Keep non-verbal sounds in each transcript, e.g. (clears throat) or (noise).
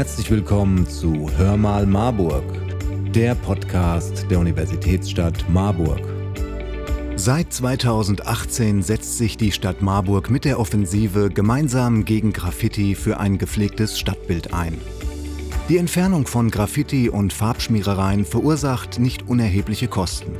Herzlich willkommen zu Hör mal Marburg, der Podcast der Universitätsstadt Marburg. Seit 2018 setzt sich die Stadt Marburg mit der Offensive gemeinsam gegen Graffiti für ein gepflegtes Stadtbild ein. Die Entfernung von Graffiti und Farbschmierereien verursacht nicht unerhebliche Kosten.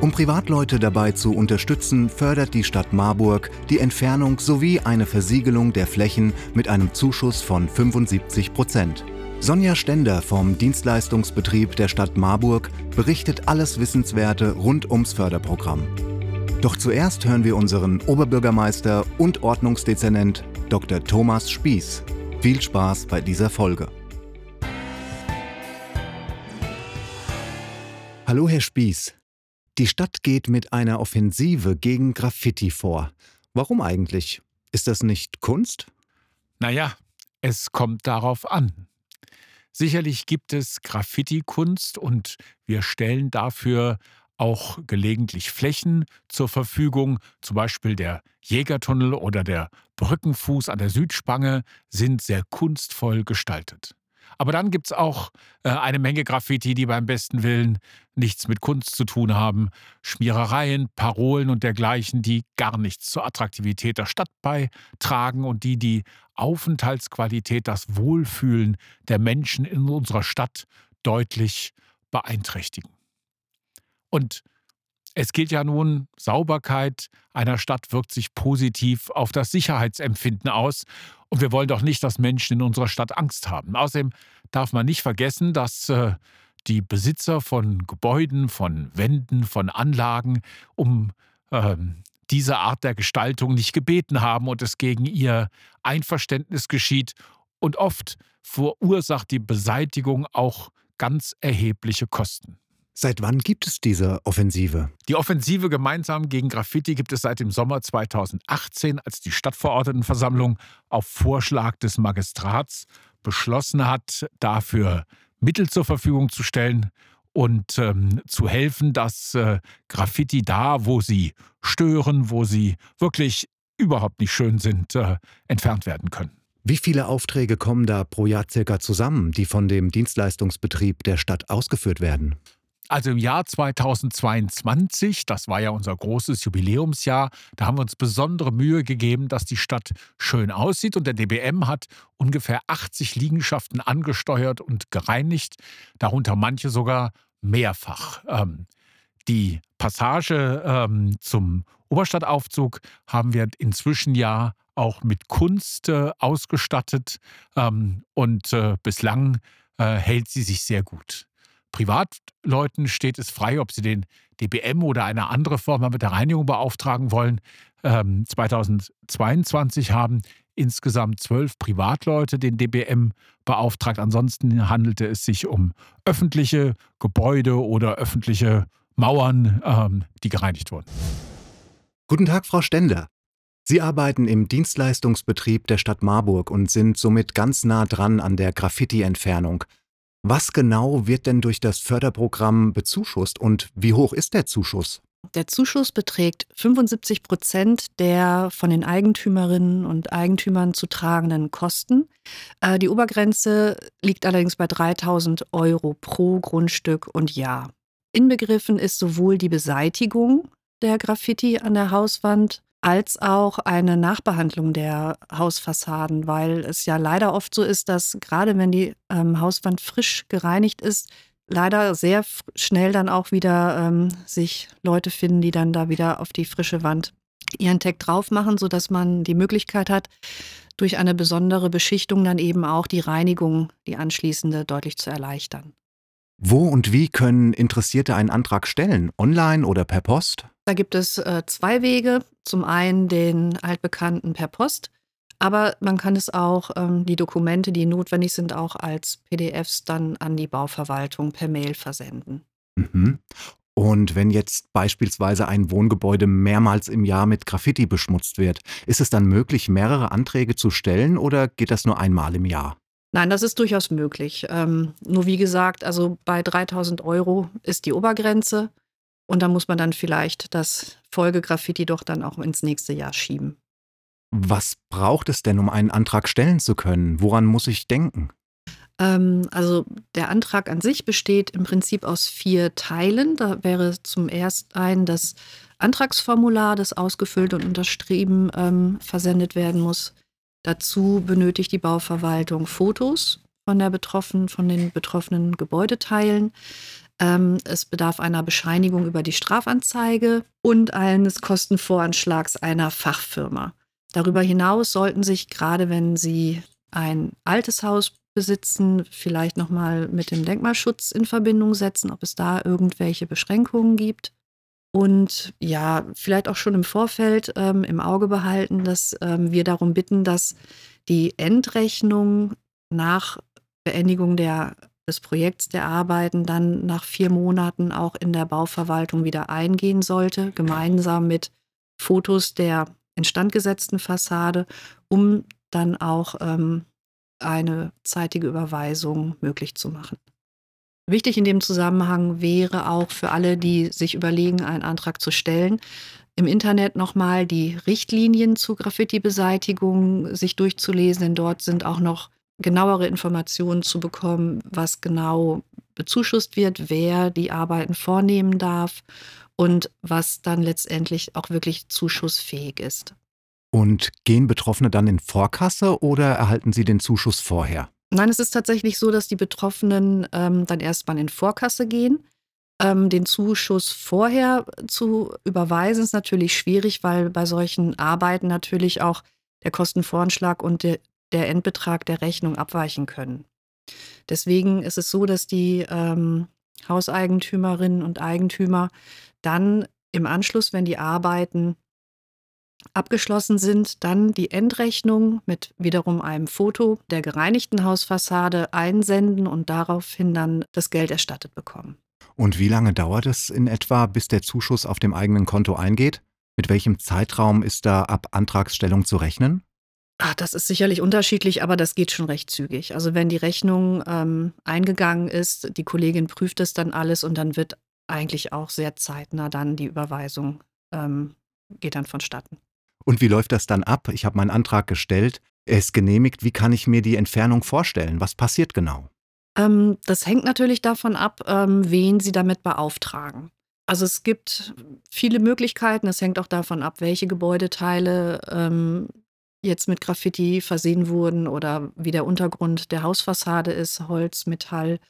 Um Privatleute dabei zu unterstützen, fördert die Stadt Marburg die Entfernung sowie eine Versiegelung der Flächen mit einem Zuschuss von 75 Prozent. Sonja Stender vom Dienstleistungsbetrieb der Stadt Marburg berichtet alles Wissenswerte rund ums Förderprogramm. Doch zuerst hören wir unseren Oberbürgermeister und Ordnungsdezernent Dr. Thomas Spieß. Viel Spaß bei dieser Folge. Hallo, Herr Spieß. Die Stadt geht mit einer Offensive gegen Graffiti vor. Warum eigentlich? Ist das nicht Kunst? Naja, es kommt darauf an. Sicherlich gibt es Graffiti-Kunst und wir stellen dafür auch gelegentlich Flächen zur Verfügung. Zum Beispiel der Jägertunnel oder der Brückenfuß an der Südspange sind sehr kunstvoll gestaltet. Aber dann gibt es auch äh, eine Menge Graffiti, die beim besten Willen nichts mit Kunst zu tun haben. Schmierereien, Parolen und dergleichen, die gar nichts zur Attraktivität der Stadt beitragen und die die Aufenthaltsqualität, das Wohlfühlen der Menschen in unserer Stadt deutlich beeinträchtigen. Und es gilt ja nun, Sauberkeit einer Stadt wirkt sich positiv auf das Sicherheitsempfinden aus. Und wir wollen doch nicht, dass Menschen in unserer Stadt Angst haben. Außerdem darf man nicht vergessen, dass äh, die Besitzer von Gebäuden, von Wänden, von Anlagen um ähm, diese Art der Gestaltung nicht gebeten haben und es gegen ihr Einverständnis geschieht. Und oft verursacht die Beseitigung auch ganz erhebliche Kosten. Seit wann gibt es diese Offensive? Die Offensive gemeinsam gegen Graffiti gibt es seit dem Sommer 2018, als die Stadtverordnetenversammlung auf Vorschlag des Magistrats beschlossen hat, dafür Mittel zur Verfügung zu stellen und ähm, zu helfen, dass äh, Graffiti da, wo sie stören, wo sie wirklich überhaupt nicht schön sind, äh, entfernt werden können. Wie viele Aufträge kommen da pro Jahr circa zusammen, die von dem Dienstleistungsbetrieb der Stadt ausgeführt werden? Also im Jahr 2022, das war ja unser großes Jubiläumsjahr, da haben wir uns besondere Mühe gegeben, dass die Stadt schön aussieht. Und der DBM hat ungefähr 80 Liegenschaften angesteuert und gereinigt, darunter manche sogar mehrfach. Ähm, die Passage ähm, zum Oberstadtaufzug haben wir inzwischen ja auch mit Kunst äh, ausgestattet ähm, und äh, bislang äh, hält sie sich sehr gut. Privatleuten steht es frei, ob sie den DBM oder eine andere Firma mit der Reinigung beauftragen wollen. Ähm, 2022 haben insgesamt zwölf Privatleute den DBM beauftragt. Ansonsten handelte es sich um öffentliche Gebäude oder öffentliche Mauern, ähm, die gereinigt wurden. Guten Tag, Frau Stender. Sie arbeiten im Dienstleistungsbetrieb der Stadt Marburg und sind somit ganz nah dran an der Graffiti-Entfernung. Was genau wird denn durch das Förderprogramm bezuschusst und wie hoch ist der Zuschuss? Der Zuschuss beträgt 75 Prozent der von den Eigentümerinnen und Eigentümern zu tragenden Kosten. Äh, die Obergrenze liegt allerdings bei 3000 Euro pro Grundstück und Jahr. Inbegriffen ist sowohl die Beseitigung der Graffiti an der Hauswand als auch eine Nachbehandlung der Hausfassaden, weil es ja leider oft so ist, dass gerade wenn die ähm, Hauswand frisch gereinigt ist, leider sehr schnell dann auch wieder ähm, sich Leute finden, die dann da wieder auf die frische Wand ihren Tag drauf machen, sodass man die Möglichkeit hat, durch eine besondere Beschichtung dann eben auch die Reinigung, die anschließende, deutlich zu erleichtern. Wo und wie können Interessierte einen Antrag stellen? Online oder per Post? Da gibt es äh, zwei Wege. Zum einen den altbekannten per Post, aber man kann es auch, ähm, die Dokumente, die notwendig sind, auch als PDFs dann an die Bauverwaltung per Mail versenden. Mhm. Und wenn jetzt beispielsweise ein Wohngebäude mehrmals im Jahr mit Graffiti beschmutzt wird, ist es dann möglich, mehrere Anträge zu stellen oder geht das nur einmal im Jahr? Nein, das ist durchaus möglich. Ähm, nur wie gesagt, also bei 3000 Euro ist die Obergrenze. Und da muss man dann vielleicht das Folgegraffiti doch dann auch ins nächste Jahr schieben. Was braucht es denn, um einen Antrag stellen zu können? Woran muss ich denken? Ähm, also der Antrag an sich besteht im Prinzip aus vier Teilen. Da wäre zum ersten ein das Antragsformular, das ausgefüllt und unterschrieben ähm, versendet werden muss. Dazu benötigt die Bauverwaltung Fotos von der betroffenen, von den betroffenen Gebäudeteilen. Ähm, es bedarf einer Bescheinigung über die Strafanzeige und eines Kostenvoranschlags einer Fachfirma. Darüber hinaus sollten sich gerade, wenn Sie ein altes Haus besitzen, vielleicht nochmal mit dem Denkmalschutz in Verbindung setzen, ob es da irgendwelche Beschränkungen gibt. Und ja, vielleicht auch schon im Vorfeld ähm, im Auge behalten, dass ähm, wir darum bitten, dass die Endrechnung nach Beendigung der, des Projekts der Arbeiten dann nach vier Monaten auch in der Bauverwaltung wieder eingehen sollte, gemeinsam mit Fotos der instandgesetzten Fassade, um dann auch ähm, eine zeitige Überweisung möglich zu machen. Wichtig in dem Zusammenhang wäre auch für alle, die sich überlegen, einen Antrag zu stellen, im Internet nochmal die Richtlinien zur Graffiti-Beseitigung sich durchzulesen, denn dort sind auch noch genauere Informationen zu bekommen, was genau bezuschusst wird, wer die Arbeiten vornehmen darf und was dann letztendlich auch wirklich zuschussfähig ist. Und gehen Betroffene dann in Vorkasse oder erhalten sie den Zuschuss vorher? Nein, es ist tatsächlich so, dass die Betroffenen ähm, dann erstmal in Vorkasse gehen. Ähm, den Zuschuss vorher zu überweisen ist natürlich schwierig, weil bei solchen Arbeiten natürlich auch der Kostenvoranschlag und der, der Endbetrag der Rechnung abweichen können. Deswegen ist es so, dass die ähm, Hauseigentümerinnen und Eigentümer dann im Anschluss, wenn die Arbeiten abgeschlossen sind, dann die Endrechnung mit wiederum einem Foto der gereinigten Hausfassade einsenden und daraufhin dann das Geld erstattet bekommen. Und wie lange dauert es in etwa, bis der Zuschuss auf dem eigenen Konto eingeht? Mit welchem Zeitraum ist da ab Antragsstellung zu rechnen? Ach, das ist sicherlich unterschiedlich, aber das geht schon recht zügig. Also wenn die Rechnung ähm, eingegangen ist, die Kollegin prüft es dann alles und dann wird eigentlich auch sehr zeitnah dann die Überweisung ähm, geht dann vonstatten. Und wie läuft das dann ab? Ich habe meinen Antrag gestellt, er ist genehmigt. Wie kann ich mir die Entfernung vorstellen? Was passiert genau? Ähm, das hängt natürlich davon ab, ähm, wen Sie damit beauftragen. Also es gibt viele Möglichkeiten. Es hängt auch davon ab, welche Gebäudeteile ähm, jetzt mit Graffiti versehen wurden oder wie der Untergrund der Hausfassade ist, Holz, Metall,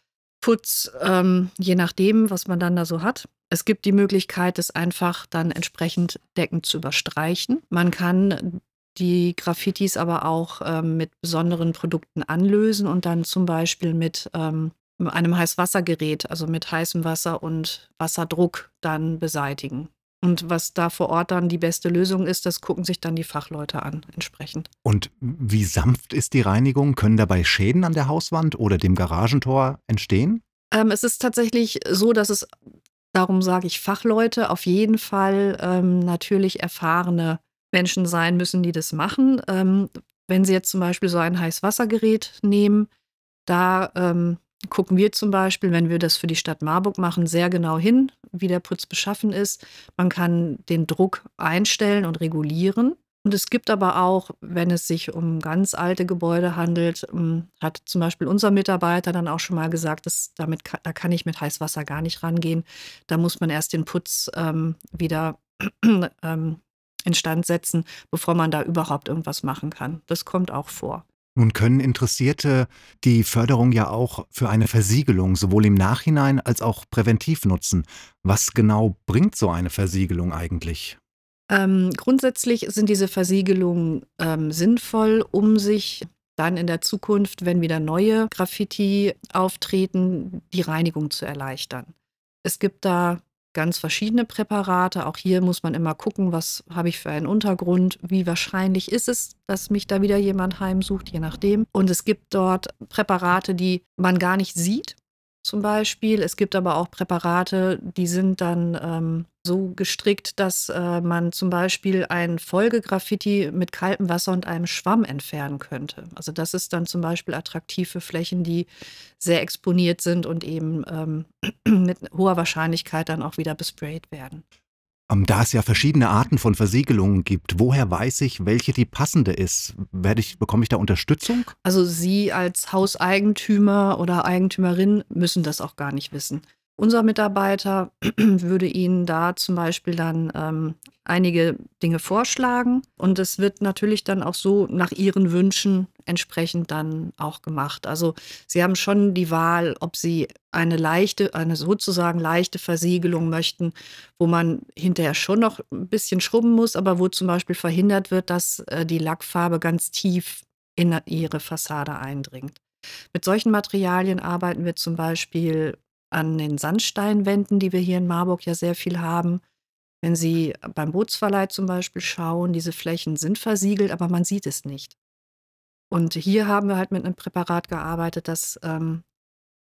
Putz, ähm, je nachdem, was man dann da so hat. Es gibt die Möglichkeit, es einfach dann entsprechend deckend zu überstreichen. Man kann die Graffitis aber auch ähm, mit besonderen Produkten anlösen und dann zum Beispiel mit ähm, einem Heißwassergerät, also mit heißem Wasser und Wasserdruck dann beseitigen. Und was da vor Ort dann die beste Lösung ist, das gucken sich dann die Fachleute an entsprechend. Und wie sanft ist die Reinigung? Können dabei Schäden an der Hauswand oder dem Garagentor entstehen? Ähm, es ist tatsächlich so, dass es, darum sage ich Fachleute, auf jeden Fall ähm, natürlich erfahrene Menschen sein müssen, die das machen. Ähm, wenn Sie jetzt zum Beispiel so ein Heißwassergerät nehmen, da ähm, gucken wir zum Beispiel, wenn wir das für die Stadt Marburg machen, sehr genau hin, wie der Putz beschaffen ist. Man kann den Druck einstellen und regulieren. Und es gibt aber auch, wenn es sich um ganz alte Gebäude handelt, ähm, hat zum Beispiel unser Mitarbeiter dann auch schon mal gesagt, dass damit da kann ich mit Heißwasser gar nicht rangehen. Da muss man erst den Putz ähm, wieder ähm, instand setzen, bevor man da überhaupt irgendwas machen kann. Das kommt auch vor. Nun können Interessierte die Förderung ja auch für eine Versiegelung sowohl im Nachhinein als auch präventiv nutzen. Was genau bringt so eine Versiegelung eigentlich? Ähm, grundsätzlich sind diese Versiegelungen ähm, sinnvoll, um sich dann in der Zukunft, wenn wieder neue Graffiti auftreten, die Reinigung zu erleichtern. Es gibt da ganz verschiedene Präparate. Auch hier muss man immer gucken, was habe ich für einen Untergrund, wie wahrscheinlich ist es, dass mich da wieder jemand heimsucht, je nachdem. Und es gibt dort Präparate, die man gar nicht sieht, zum Beispiel. Es gibt aber auch Präparate, die sind dann ähm, so gestrickt, dass äh, man zum Beispiel ein Folgegraffiti mit kaltem Wasser und einem Schwamm entfernen könnte. Also das ist dann zum Beispiel attraktiv für Flächen, die sehr exponiert sind und eben ähm, (clears throat) mit hoher Wahrscheinlichkeit dann auch wieder besprayt werden. Ähm, da es ja verschiedene Arten von Versiegelungen gibt, woher weiß ich, welche die passende ist? Werde ich, bekomme ich da Unterstützung? Also Sie als Hauseigentümer oder Eigentümerin müssen das auch gar nicht wissen. Unser Mitarbeiter (clears throat) würde Ihnen da zum Beispiel dann ähm, einige Dinge vorschlagen und es wird natürlich dann auch so nach Ihren Wünschen entsprechend dann auch gemacht. Also Sie haben schon die Wahl, ob Sie eine leichte, eine sozusagen leichte Versiegelung möchten, wo man hinterher schon noch ein bisschen schrubben muss, aber wo zum Beispiel verhindert wird, dass äh, die Lackfarbe ganz tief in Ihre Fassade eindringt. Mit solchen Materialien arbeiten wir zum Beispiel an den Sandsteinwänden, die wir hier in Marburg ja sehr viel haben. Wenn Sie beim Bootsverleih zum Beispiel schauen, diese Flächen sind versiegelt, aber man sieht es nicht. Und hier haben wir halt mit einem Präparat gearbeitet, das ähm,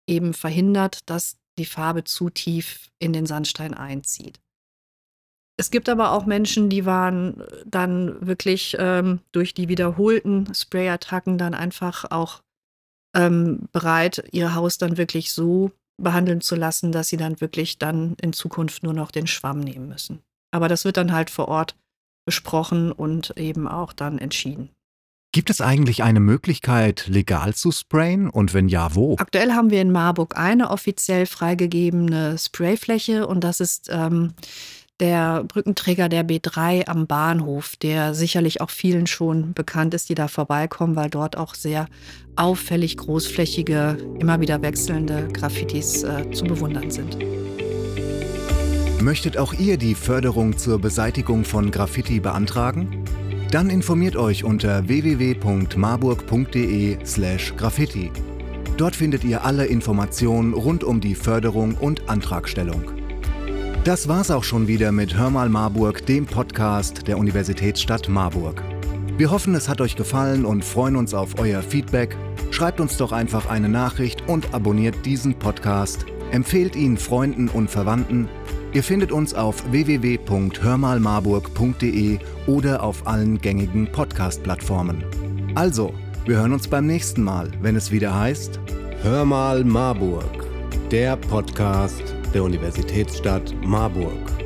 eben verhindert, dass die Farbe zu tief in den Sandstein einzieht. Es gibt aber auch Menschen, die waren dann wirklich ähm, durch die wiederholten Sprayattacken dann einfach auch ähm, bereit, ihr Haus dann wirklich so behandeln zu lassen, dass sie dann wirklich dann in Zukunft nur noch den Schwamm nehmen müssen. Aber das wird dann halt vor Ort besprochen und eben auch dann entschieden. Gibt es eigentlich eine Möglichkeit, legal zu sprayen und wenn ja, wo? Aktuell haben wir in Marburg eine offiziell freigegebene Sprayfläche und das ist ähm, der Brückenträger der B3 am Bahnhof, der sicherlich auch vielen schon bekannt ist, die da vorbeikommen, weil dort auch sehr auffällig großflächige, immer wieder wechselnde Graffitis äh, zu bewundern sind. Möchtet auch ihr die Förderung zur Beseitigung von Graffiti beantragen? Dann informiert euch unter www.marburg.de/graffiti. Dort findet ihr alle Informationen rund um die Förderung und Antragstellung. Das war's auch schon wieder mit Hör mal Marburg, dem Podcast der Universitätsstadt Marburg. Wir hoffen, es hat euch gefallen und freuen uns auf euer Feedback. Schreibt uns doch einfach eine Nachricht und abonniert diesen Podcast. Empfehlt ihn Freunden und Verwandten. Ihr findet uns auf www.hörmalmarburg.de oder auf allen gängigen Podcast-Plattformen. Also, wir hören uns beim nächsten Mal, wenn es wieder heißt Hör mal Marburg, der Podcast der Universitätsstadt Marburg.